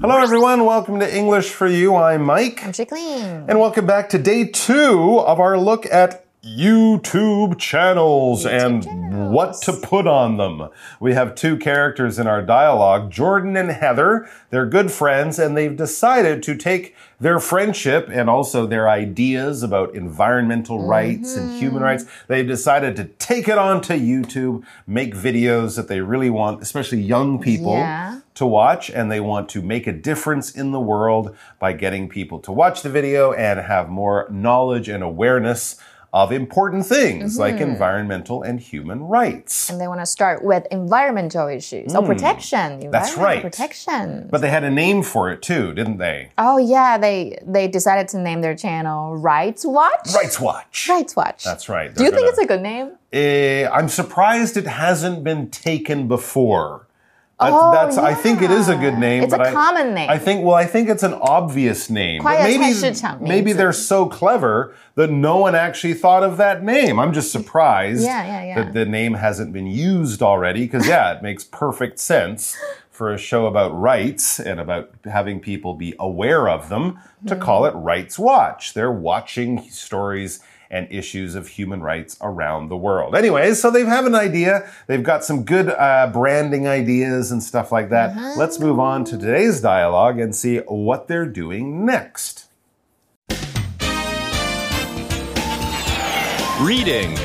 Hello, everyone. Welcome to English for You. I'm Mike. I'm Jacqueline. And welcome back to day two of our look at YouTube channels YouTube and channels. what to put on them. We have two characters in our dialogue, Jordan and Heather. They're good friends and they've decided to take their friendship and also their ideas about environmental rights and Mm-hmm. human rights. They've decided to take it onto YouTube, make videos that they really want, especially young people Yeah. To watch and they want to make a difference in the world by getting people to watch the video and have more knowledge and awareness of important things like environmental and human rights. And they want to start with environmental issues or protection. That's right. Protection. But they had a name for it too, didn't they? oh yeah, they they decided to name their channel Rights Watch. Rights Watch. Rights Watch. That's right. Do you They're think it's a good name? Eh, I'm surprised it hasn't been taken before. That's, oh, that's yeah. I think it is a good name. It's but a I, common name. I think well, I think it's an obvious name. maybe maybe they're so clever that no one actually thought of that name. I'm just surprised yeah, yeah, yeah. that the name hasn't been used already because yeah, it makes perfect sense for a show about rights and about having people be aware of them mm -hmm. to call it Rights Watch. They're watching stories and issues of human rights around the world. Anyways, so they have an idea. They've got some good uh, branding ideas and stuff like that. Uh-huh. Let's move on to today's dialogue and see what they're doing next. Reading.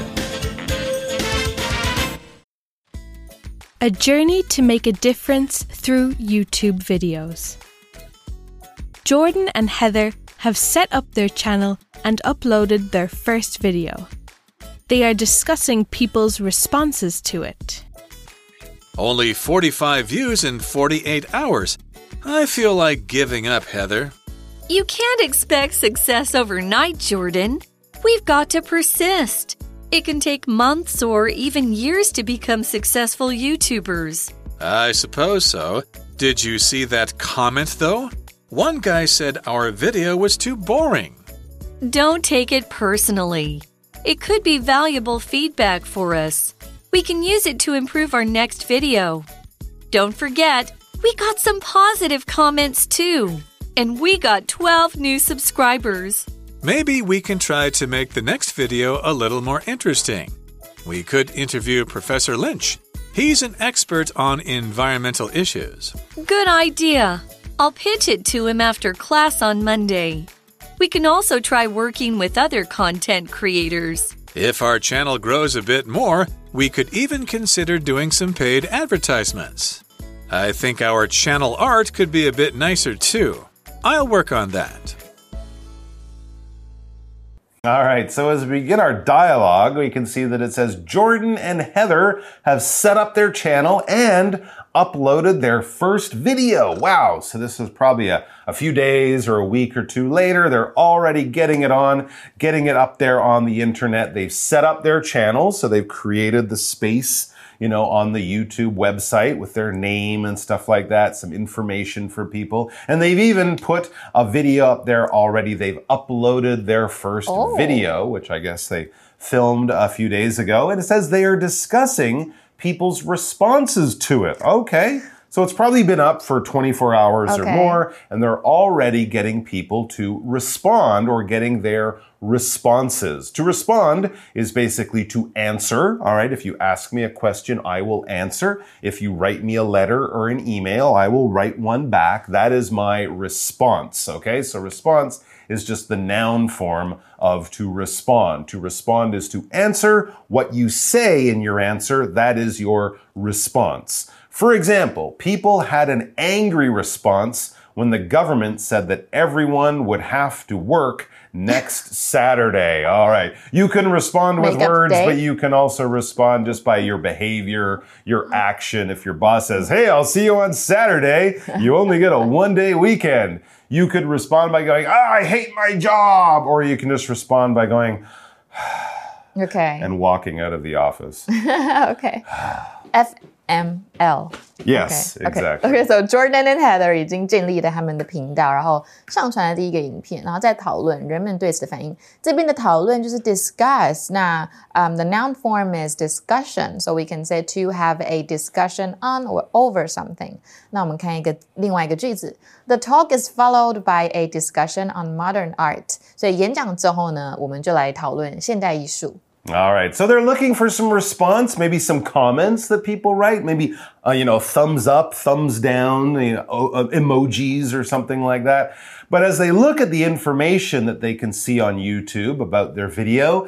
A journey to make a difference through YouTube videos. Jordan and Heather have set up their channel and uploaded their first video. They are discussing people's responses to it. Only 45 views in 48 hours. I feel like giving up, Heather. You can't expect success overnight, Jordan. We've got to persist. It can take months or even years to become successful YouTubers. I suppose so. Did you see that comment, though? One guy said our video was too boring. Don't take it personally. It could be valuable feedback for us. We can use it to improve our next video. Don't forget, we got some positive comments too. And we got 12 new subscribers. Maybe we can try to make the next video a little more interesting. We could interview Professor Lynch. He's an expert on environmental issues. Good idea. I'll pitch it to him after class on Monday. We can also try working with other content creators. If our channel grows a bit more, we could even consider doing some paid advertisements. I think our channel art could be a bit nicer too. I'll work on that. All right, so as we begin our dialogue, we can see that it says Jordan and Heather have set up their channel and uploaded their first video. Wow, so this is probably a, a few days or a week or two later. They're already getting it on, getting it up there on the internet. They've set up their channel, so they've created the space you know, on the YouTube website with their name and stuff like that, some information for people. And they've even put a video up there already. They've uploaded their first Oh. video, which I guess they filmed a few days ago. And it says they are discussing people's responses to it. Okay. So it's probably been up for 24 hours or more, and they're already getting people to respond or getting their responses. To respond is basically to answer. All right. If you ask me a question, I will answer. If you write me a letter or an email, I will write one back. That is my response. Okay. So response is just the noun form of to respond. To respond is to answer what you say in your answer. That is your response. For example, people had an angry response when the government said that everyone would have to work next Saturday. All right. You can respond with Make words, but you can also respond just by your behavior, your action. If your boss says, Hey, I'll see you on Saturday, you only get a one day weekend. You could respond by going, ah, I hate my job. Or you can just respond by going Okay. and walking out of the office. okay. If ML。 Yes, Okay, okay, exactly. Okay, so Jordan and Heather 已经建立了他们的频道，然后上传了第一个影片，然后再讨论人们对此的反应。这边的讨论就是 discuss，那um, the noun form is discussion, so we can say to have a discussion on or over something. 那我们看一个另外一个句子，The talk is followed by a discussion on modern art。所以演讲之后呢，我们就来讨论现代艺术。 All right. So they're looking for some response, maybe some comments that people write, maybe, uh, you know, thumbs up, thumbs down, you know, uh, emojis or something like that. But as they look at the information that they can see on YouTube about their video,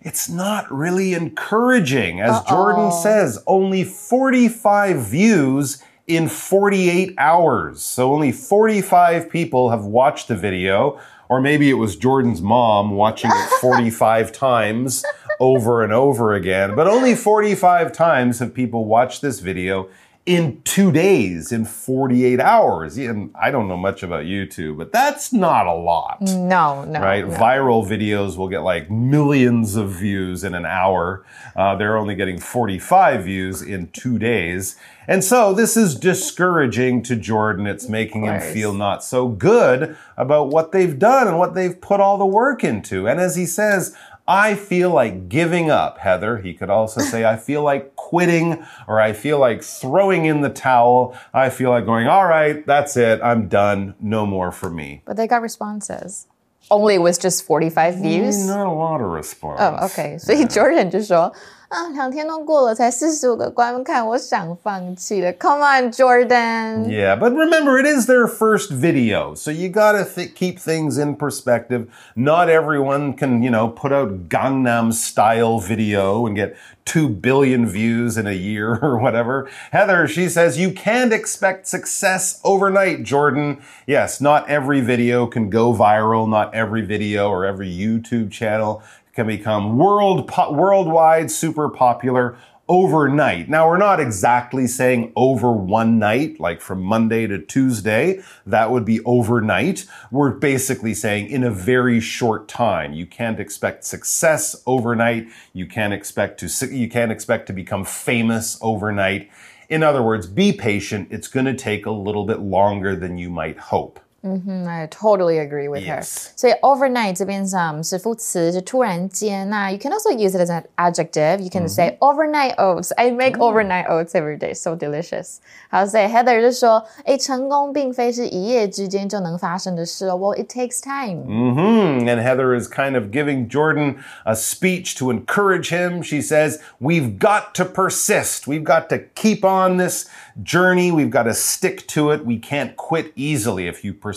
it's not really encouraging. As Jordan says, only 45 views in 48 hours. So only 45 people have watched the video. Or maybe it was Jordan's mom watching it 45 times over and over again. But only 45 times have people watched this video in two days, in 48 hours. And I don't know much about YouTube, but that's not a lot. No, no, Right? no. Viral videos will get like millions of views in an hour. Uh, they're only getting 45 views in two days. And so this is discouraging to Jordan. It's making him feel not so good about what they've done and what they've put all the work into. And as he says, I feel like giving up, Heather. He could also say, I feel like quitting or I feel like throwing in the towel. I feel like going, all right, that's it. I'm done. No more for me. But they got responses. Only was just 45 views. Not a lot of response. Oh, OK，所以 Jordan 就说 啊，两天都过了，才四十五个观看，我想放弃了。Come on, Jordan. Yeah, but remember, it is their first video, so you gotta th- keep things in perspective. Not everyone can, you know, put out Gangnam style video and get 2 billion views in a year or whatever. Heather, she says, you can't expect success overnight, Jordan. Yes, not every video can go viral. Not every video or every YouTube channel can become world po- worldwide super popular overnight. Now, we're not exactly saying over one night, like from Monday to Tuesday. That would be overnight. We're basically saying in a very short time. You can't expect success overnight. You can't expect to, you can't expect to become famous overnight. In other words, be patient. It's going to take a little bit longer than you might hope. I totally agree with her. Yes. 所以 overnight 这边上是副词，是突然间。那 you can also use it as an adjective. You can say overnight oats. I make overnight oats every day, so delicious. 好，所以 Heather 就说，哎，成功并非是一夜之间就能发生的事哦。Well, it takes time. hmm And Heather is kind of giving Jordan a speech to encourage him. She says, We've got to persist. We've got to keep on this journey. We've got to stick to it. We can't quit easily. If you persist,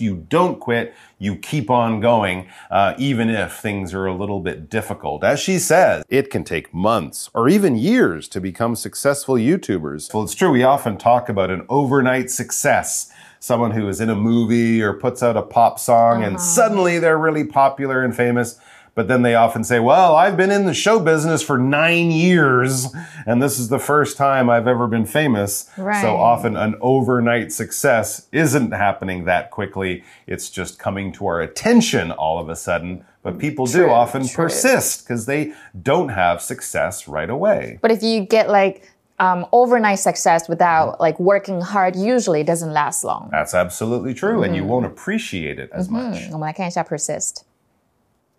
You don't quit. You keep on going, uh, even if things are a little bit difficult. As she says, it can take months or even years to become successful YouTubers. Well, it's true. We often talk about an overnight success someone who is in a movie or puts out a pop song and suddenly they're really popular and famous. But then they often say, well, I've been in the show business for nine years and this is the first time I've ever been famous. Right. So often an overnight success isn't happening that quickly. It's just coming to our attention all of a sudden. But people do True, often true. persist because they don't have success right away. But if you get like um, overnight success without like working hard, usually it doesn't last long. That's absolutely true. And you won't appreciate it as much. 我们来看一下 persist。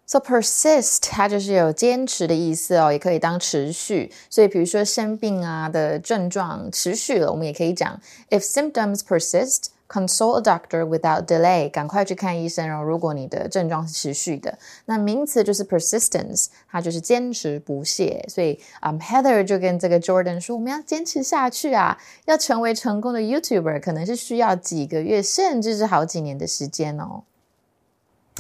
So persist 它就是有坚持的意思哦，也可以当持续。所以比如说生病啊的症状持续了，我们也可以讲 if symptoms persist。Consult a doctor without delay，赶快去看医生哦。如果你的症状是持续的，那名词就是 persistence，它就是坚持不懈。所以，嗯、h e a t h e r 就跟这个 Jordan 说，我们要坚持下去啊，要成为成功的 YouTuber，可能是需要几个月，甚至是好几年的时间哦。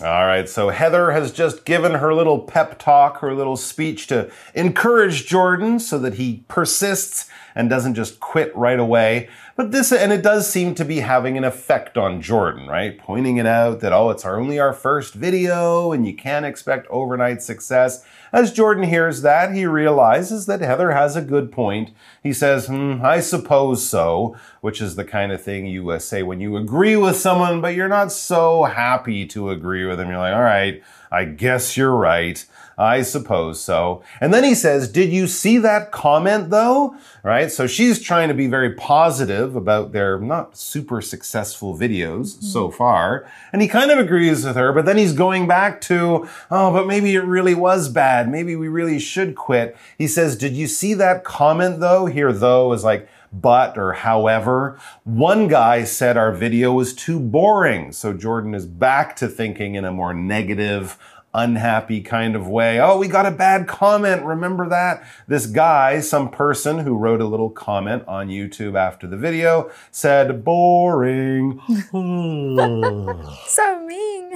All right, so Heather has just given her little pep talk, her little speech to encourage Jordan so that he persists and doesn't just quit right away. But this, and it does seem to be having an effect on Jordan, right? Pointing it out that, oh, it's only our first video and you can't expect overnight success. As Jordan hears that, he realizes that Heather has a good point. He says, hmm, I suppose so, which is the kind of thing you uh, say when you agree with someone, but you're not so happy to agree with them. You're like, all right, I guess you're right. I suppose so. And then he says, Did you see that comment though? Right? So she's trying to be very positive about their not super successful videos mm-hmm. so far. And he kind of agrees with her, but then he's going back to, Oh, but maybe it really was bad. Maybe we really should quit. He says, Did you see that comment though? Here, though is like, but or however. One guy said our video was too boring. So Jordan is back to thinking in a more negative, unhappy kind of way. Oh, we got a bad comment. Remember that? This guy, some person who wrote a little comment on YouTube after the video said, boring. So mean.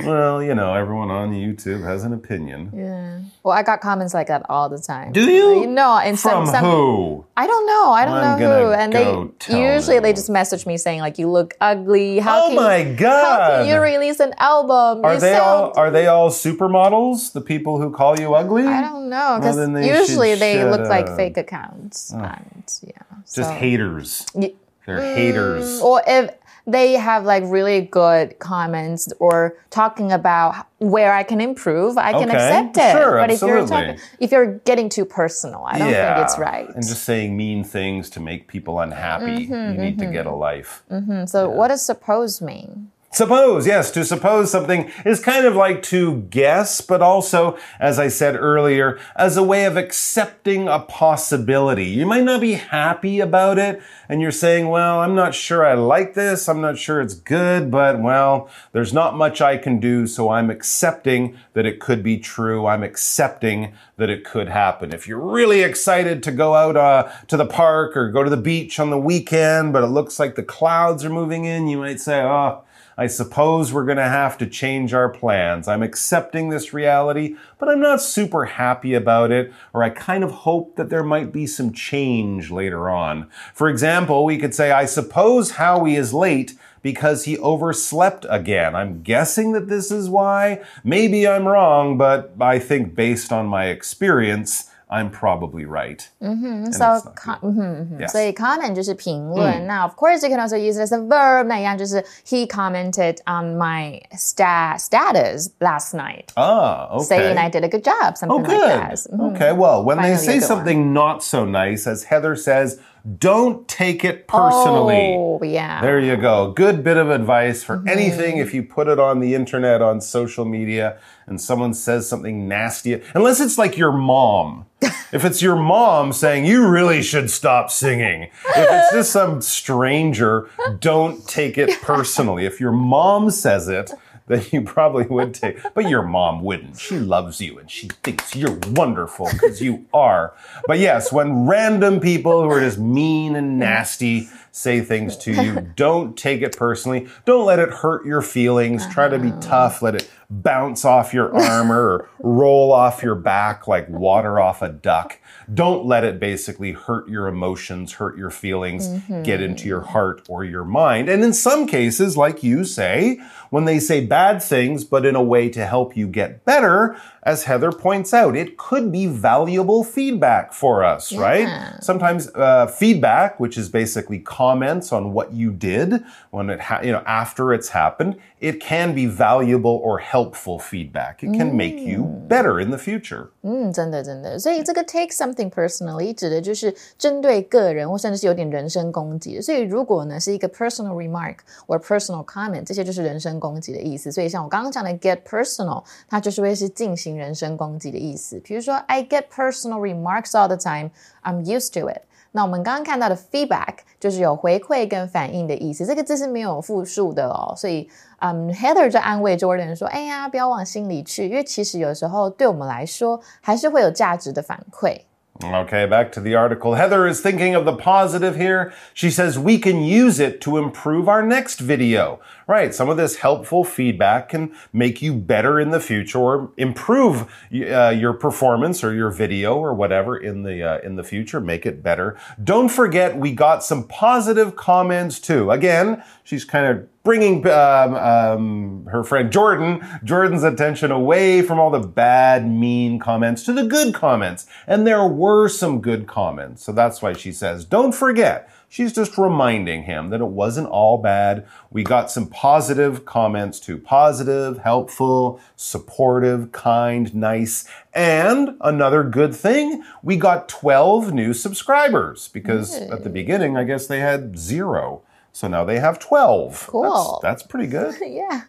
Well, you know, everyone on YouTube has an opinion. Yeah. Well, I got comments like that all the time. Do you? No, and From some, some who? I don't know. I don't I'm know who. And go they tell usually they just message me saying like, "You look ugly. How Oh can my you, How God. can you release an album? Are you they all sound are they all supermodels? The people who call you ugly? I don't know because then they usually they shut look like fake accounts oh. and yeah, Just so- haters. Ye- They're haters. Mm, or if they have like really good comments or talking about where I can improve, I can Okay, accept it. sure, but if you're talking, if you're getting too personal, I don't yeah. think it's right. And just saying mean things to make people unhappy. Mm-hmm, you need to get a life. so what does suppose mean? Suppose, yes, to suppose something is kind of like to guess, but also, as I said earlier, as a way of accepting a possibility. You might not be happy about it, and you're saying, well, I'm not sure I like this, I'm not sure it's good, but well, there's not much I can do, so I'm accepting that it could be true. I'm accepting that it could happen. If you're really excited to go out uh, to the park or go to the beach on the weekend, but it looks like the clouds are moving in, you might say, oh, I suppose we're going to have to change our plans. I'm accepting this reality, but I'm not super happy about it, or I kind of hope that there might be some change later on. For example, we could say, I suppose Howie is late because he overslept again. I'm guessing that this is why. Maybe I'm wrong, but I think based on my experience, I'm probably right. And So that's not com- good. 嗯哼嗯哼 Yes. 所以 comment 就是评论。那 of course you can also use it as a verb，那一样就是 he commented on my sta status last night, Ah, okay. saying I did a good job, something Oh, like good. that. Mhm. Okay, well, when they Finally a say good something not so nice, as Heather says, don't take it personally. Oh, yeah. There you go. Good bit of advice for Mm-hmm. anything if you put it on the internet, on social media, and someone says something nasty. Unless it's like your mom. if it's your mom saying, you really should stop singing. If it's just some stranger, don't take it personally. If your mom says it, then you probably would take. But your mom wouldn't. She loves you and she thinks you're wonderful because you are. But yes, when random people who are just mean and nasty say things to you, don't take it personally. Don't let it hurt your feelings. Try to be uh-huh. tough. Let it bounce off your armor or roll off your back like water off a duck. Don't let it basically hurt your emotions, hurt your feelings, get into your heart or your mind. And in some cases, like you say, when they say bad things, but in a way to help you get better, as Heather points out, it could be valuable feedback for us, right? Sometimes uh, feedback, which is basically comments on what you did when it, ha- you know, after it's happened, it can be valuable or helpful feedback. It can make you better in the future. 嗯，真的真的，所以这个 take something personally 指的就是针对个人或甚至是有点人身攻击的。所以如果呢是一个 personal remark 或 personal comment，这些就是人身攻击的意思。所以像我刚刚讲的 get personal，它就是会是进行人身攻击的意思。比如说 I get personal remarks all the time, I'm used to it。 那我们刚刚看到的 feedback 就是有回馈跟反应的意思，这个字是没有复数的哦，所以嗯、h e a t h e r 就安慰 Jordan 说：“哎呀，不要往心里去，因为其实有时候对我们来说还是会有价值的反馈。Okay, back to the article. Heather is thinking of the positive here. She says we can use it to improve our next video. Right, some of this helpful feedback can make you better in the future or improve uh, your performance or your video or whatever in the uh, in the future, make it better. Don't forget we got some positive comments too. Again, she's kind of bringing um, um, her friend Jordan, Jordan's attention away from all the bad, mean comments to the good comments. And there were some good comments. So that's why she says, don't forget. She's just reminding him that it wasn't all bad. We got some positive comments too. Positive, helpful, supportive, kind, nice. And another good thing, we got 12 new subscribers because at the beginning, I guess they had zero. So now they have 12. Cool. That's, that's pretty good. yeah.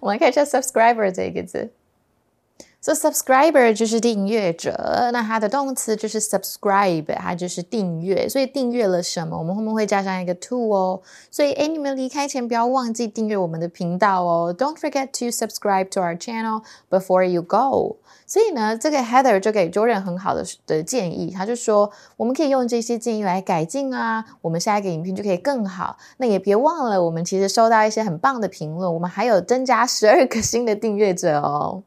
我们看一下 subscriber 这个字。 So subscriber 就是订阅者，那它的动词就是 subscribe，它就是订阅。所以订阅了什么？我们后面会加上一个 to 哦。所以，哎，你们离开前不要忘记订阅我们的频道哦。Don't forget to subscribe to our channel before you go。所以呢，这个 Heather 就给 Jordan 很好的的建议，他就说我们可以用这些建议来改进啊，我们下一个影片就可以更好。那也别忘了，我们其实收到一些很棒的评论，我们还有增加十二个新的订阅者哦。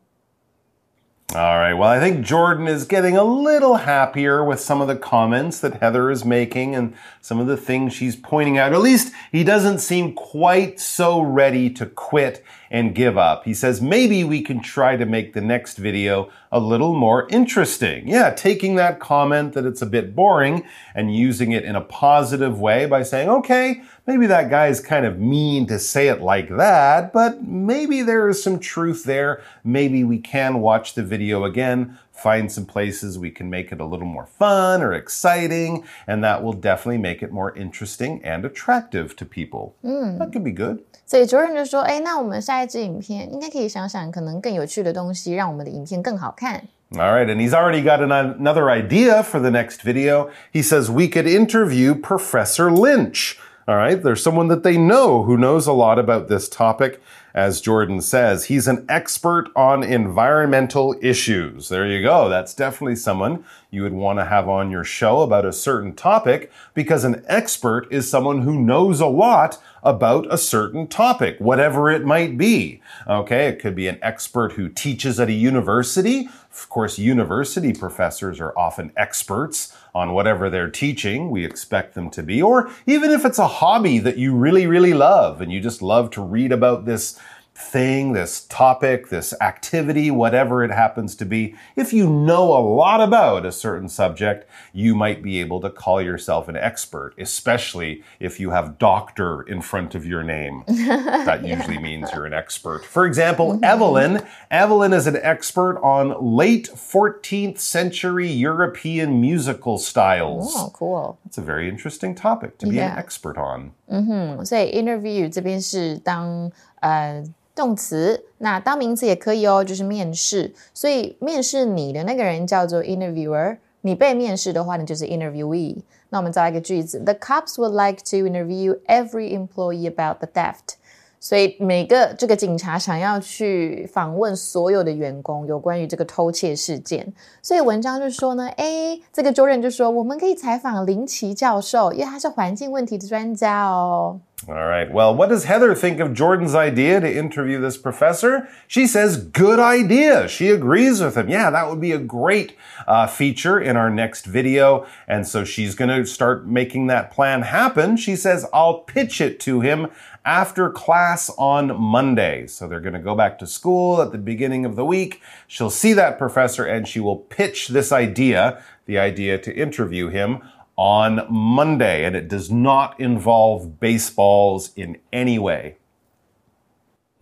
All right. Well, I think Jordan is getting a little happier with some of the comments that Heather is making and some of the things she's pointing out. At least he doesn't seem quite so ready to quit and give up. He says maybe we can try to make the next video a little more interesting. Yeah, taking that comment that it's a bit boring and using it in a positive way by saying, okay, maybe that guy is kind of mean to say it like that, but maybe there is some truth there. Maybe we can watch the video again find some places we can make it a little more fun or exciting, and that will definitely make it more interesting and attractive to people. Mm. That could be good. 所以 Jordan 就说：“哎，那我们下一支影片应该可以想想可能更有趣的东西，让我们的影片更好看。” All right, and he's already got an, another idea for the next video. He says we could interview Professor Lynch. All right, there's someone that they know who knows a lot about this topic. As Jordan says, he's an expert on environmental issues. There you go. That's definitely someone you would want to have on your show about a certain topic because an expert is someone who knows a lot about a certain topic, whatever it might be. Okay, it could be an expert who teaches at a university. Of course, university professors are often experts on whatever they're teaching. We expect them to be. Or even if it's a hobby that you really, really love and you just love to read about this thing, this topic, this activity, whatever it happens to be, if you know a lot about a certain subject, you might be able to call yourself an expert, especially if you have doctor in front of your name. that usually means you're an expert. For example, mm-hmm. Evelyn. Evelyn is an expert on late 14th century European musical styles. Oh, cool. It's a very interesting topic to be yeah. an expert on. 嗯哼，所以 interview 这边是当呃 动词，那当名词也可以哦，就是面试。所以面试你的那个人叫做 interviewer，你被面试的话，你就是 interviewee。那我们造一个句子：The cops would like to interview every employee about the theft。所以每个这个警察想要去访问所有的员工有关于这个偷窃事件，所以文章就说呢，哎，这个 Jordan 就说我们可以采访林奇教授，因为他是环境问题的专家哦。All right. Well, what does Heather think of Jordan's idea to interview this professor? She says, good idea. She agrees with him. Yeah, that would be a great uh, feature in our next video. And so she's going to start making that plan happen. She says, I'll pitch it to him after class on Monday. So they're going to go back to school at the beginning of the week. She'll see that professor and she will pitch this idea, the idea to interview him on Monday, and it does not involve baseballs in any way.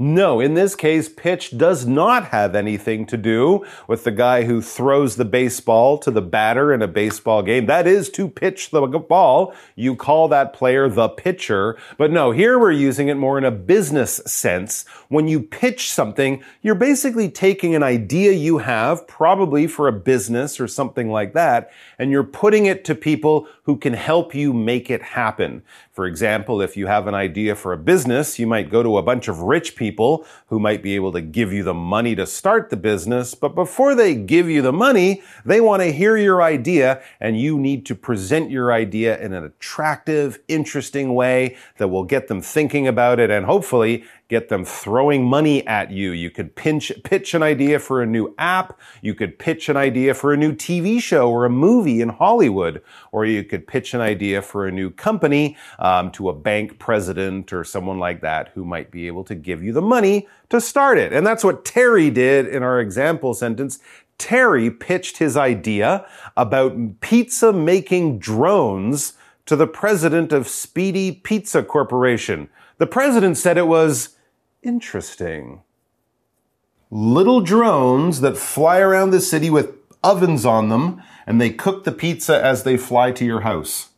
No, in this case, pitch does not have anything to do with the guy who throws the baseball to the batter in a baseball game. That is to pitch the ball. You call that player the pitcher. But no, here we're using it more in a business sense. When you pitch something, you're basically taking an idea you have, probably for a business or something like that, and you're putting it to people who can help you make it happen. For example, if you have an idea for a business, you might go to a bunch of rich people who might be able to give you the money to start the business. But before they give you the money, they want to hear your idea and you need to present your idea in an attractive, interesting way that will get them thinking about it and hopefully get them throwing money at you. You could pinch, pitch an idea for a new app. You could pitch an idea for a new TV show or a movie in Hollywood. Or you could pitch an idea for a new company um, to a bank president or someone like that who might be able to give you the money to start it. And that's what Terry did in our example sentence. Terry pitched his idea about pizza making drones to the president of Speedy Pizza Corporation. The president said it was interesting. Little drones that fly around the city with ovens on them and they cook the pizza as they fly to your house.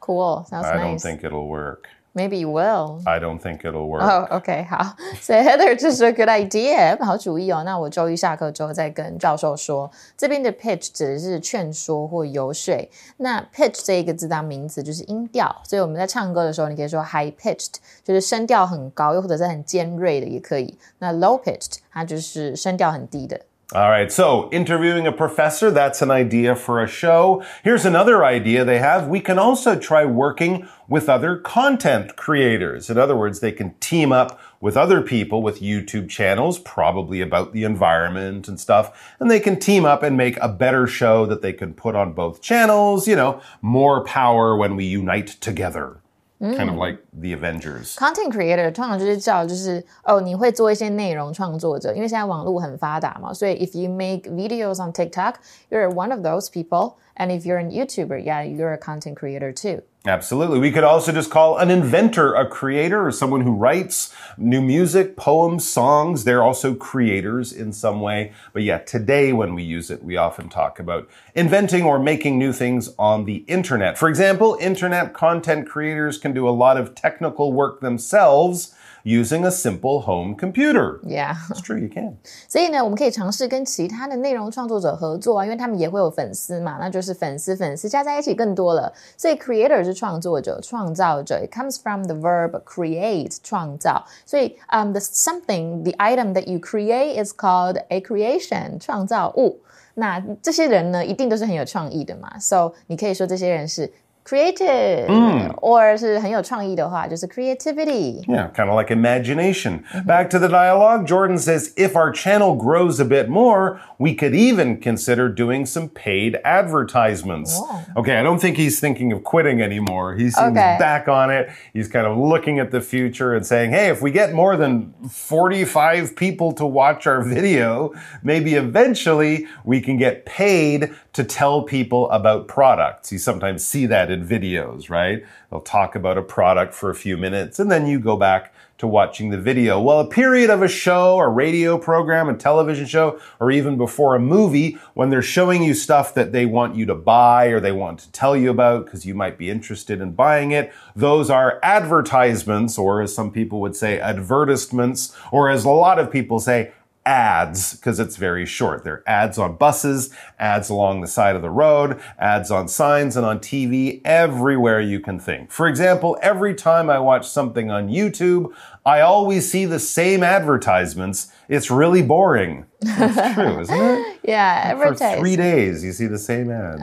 Cool. Sounds I nice. don't think it'll work. Maybe you will. I don't think it'll work. Oh, OK，好，所以 Heather 这是 a good idea，好主意哦。那我周一下课之后再跟教授说。这边的 pitch 指的是劝说或游说。那 pitch 这一个字当名词就是音调，所以我们在唱歌的时候，你可以说 high pitched，就是声调很高，又或者是很尖锐的也可以。那 low pitched 它就是声调很低的。All right, so interviewing a professor, that's an idea for a show. Here's another idea they have. We can also try working with other content creators. In other words, they can team up with other people with YouTube channels, probably about the environment and stuff, and they can team up and make a better show that they can put on both channels. You know, more power when we unite together Kind of like the Avengers. Content creator 通常就是叫就是哦，你会做一些内容创作者，因为现在网络很发达嘛，所以 if you make videos on TikTok, you're one of those people. And if you're an YouTuber, yeah, you're a content creator too. Absolutely. We could also just call an inventor a creator or someone who writes new music, poems, songs. They're also creators in some way. But yeah, today when we use it, we often talk about inventing or making new things on the internet. For example, internet content creators can do a lot of technical work themselves using a simple home computer. Yeah. It's true, you can. 所以呢，我们可以尝试跟其他的内容创作者合作啊，因为他们也会有粉丝嘛，那就是粉丝粉丝加在一起更多了。所以 creator 是创作者、创造者，it comes from the verb create 创造。所以um the something the item that you create is called a creation 创造物。那这些人呢，一定都是很有创意的嘛，so 你可以说这些人是 creative，嗯，or 是很有创意的话，就是 creativity。 Yeah, kind of like imagination. Back to the dialogue, Jordan says if our channel grows a bit more, we could even consider doing some paid advertisements. Okay, I don't think he's thinking of quitting anymore. He seems Okay. back on it. He's kind of looking at the future and saying, hey, if we get more than 45 people to watch our video, maybe eventually we can get paid to tell people about products. You sometimes see that videos, right? They'll talk about a product for a few minutes and then you go back to watching the video. Well, a period of a show, a radio program, a television show, or even before a movie, when they're showing you stuff that they want you to buy or they want to tell you about because you might be interested in buying it, those are advertisements, or as some people would say, advertisements, or as a lot of people say, ads because it's very short. They're ads on buses, ads along the side of the road, ads on signs and on TV, everywhere you can think. For example, every time I watch something on YouTube, I always see the same advertisements. It's really boring. It's true, isn't it? Yeah, For advertise. three days, you see the same ads.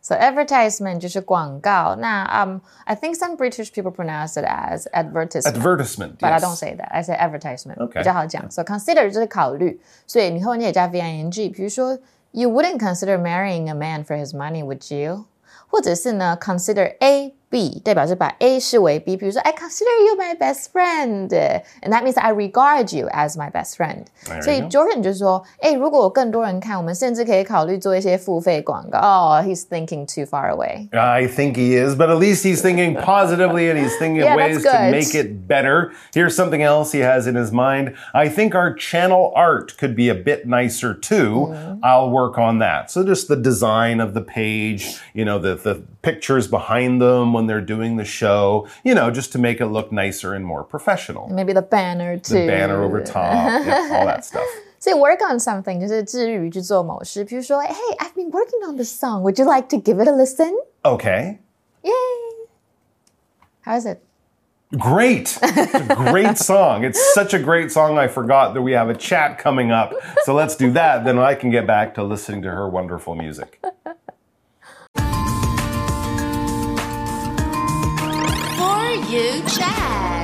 So advertisement 就是广告。那 um, I think some British people pronounce it as advertisement. Advertisement. But I yes. don't say that. I say advertisement. Okay. 比较好讲。So consider 就是考虑，所以你后面也加 v-i-n-g。比如说，You wouldn't consider marrying a man for his money, would you？或者是呢，consider A B 代表是把 A 视为 B。比如说，I consider you my best friend, and that means I regard you as my best friend. There you 所以 go. Jordan 就说，哎，如果有更多人看，我们甚至可以考虑做一些付费广告。Oh, he's thinking too far away. I think he is, but at least he's thinking positively and he's thinking Yeah, of that's ways to good. make it better. Here's something else he has in his mind. I think our channel art could be a bit nicer too. Mm-hmm. I'll work on that. So just the design of the page, you know, the, the pictures behind them when they're doing the show, you know, just to make it look nicer and more professional. Maybe the banner too. The banner over top, yeah, all that stuff. 所以 work on something 就是致力于去做某事，比如说，Hey, I've been working on this song. Would you like to give it a listen? Okay. Yay! How's it? Great. It's a great song. It's such a great song. I forgot that we have a chat coming up. So let's do that. Then I can get back to listening to her wonderful music. You chat.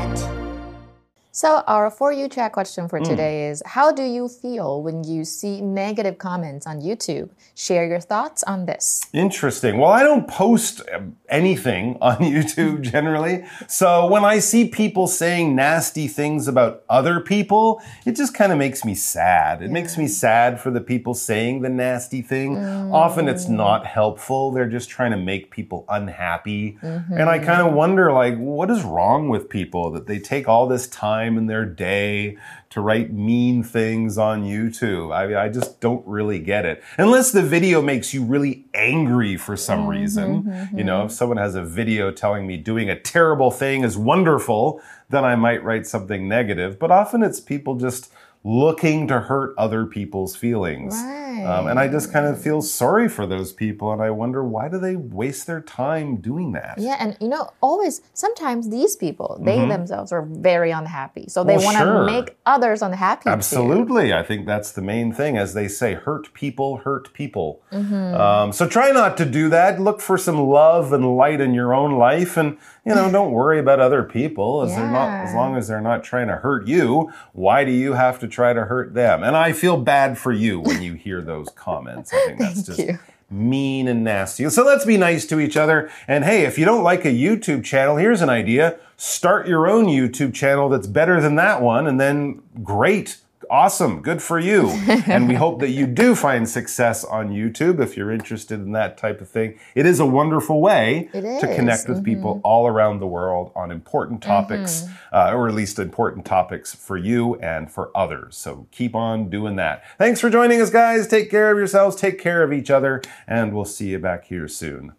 So, our For You chat question for Hmm. today is How do you feel when you see negative comments on YouTube? Share your thoughts on this. Interesting. Well, I don't post um, anything on YouTube generally. So when I see people saying nasty things about other people, it just kind of makes me sad. It makes me sad for the people saying the nasty thing. Often it's not helpful. They're just trying to make people unhappy. And I kind of wonder like what is wrong with people that they take all this time in their day to write mean things on YouTube. I I just don't really get it. Unless the video makes you really angry for some mm-hmm, reason. Mm-hmm. You know, if someone has a video telling me doing a terrible thing is wonderful, then I might write something negative. But often it's people just looking to hurt other people's feelings. Um, and I just kind of feel sorry for those people and I wonder why do they waste their time doing that? Yeah, and you know, always, sometimes these people, they themselves are very unhappy. So they. Well, want to sure. make others unhappy. too. Absolutely. I think that's the main thing. As they say, hurt people hurt people. Mm-hmm. Um, so try not to do that. Look for some love and light in your own life. And, you know, don't worry about other people. As, they're not, as long as they're not trying to hurt you, why do you have to try to hurt them? And I feel bad for you when you hear those comments. I think that's just you. mean and nasty. So let's be nice to each other. And hey, if you don't like a YouTube channel, here's an idea. Start your own YouTube channel that's better than that one, and then great. Awesome. Good for you. and we hope that you do find success on YouTube if you're interested in that type of thing. It is a wonderful way to. Mm-hmm. connect with people all around the world on important topics, uh, or at least important topics for you and for others. So keep on doing that. Thanks for joining us, guys. Take care of yourselves, take care of each other, and we'll see you back here soon.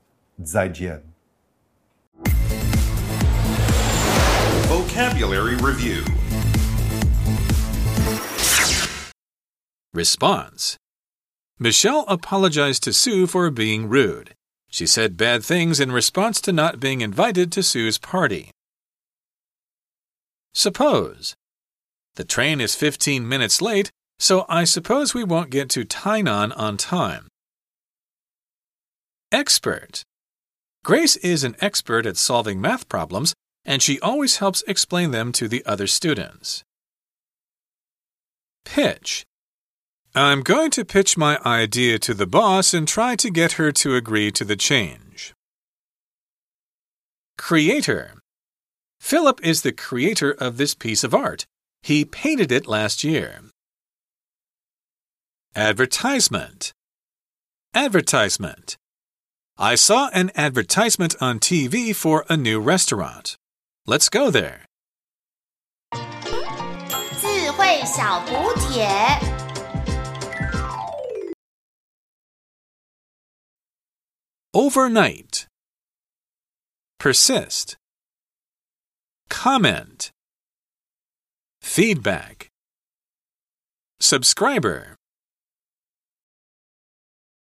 再见. Vocabulary Review Response Michelle apologized to Sue for being rude. She said bad things in response to not being invited to Sue's party. Suppose The train is 15 minutes late, so I suppose we won't get to Tainan on time. Expert Grace is an expert at solving math problems, and she always helps explain them to the other students. Pitch I'm going to pitch my idea to the boss and try to get her to agree to the change. Creator Philip is the creator of this piece of art. He painted it last year. Advertisement Advertisement I saw an advertisement on TV for a new restaurant. Let's go there. 智慧小补帖。 Overnight. Persist. Comment. Feedback. Subscriber.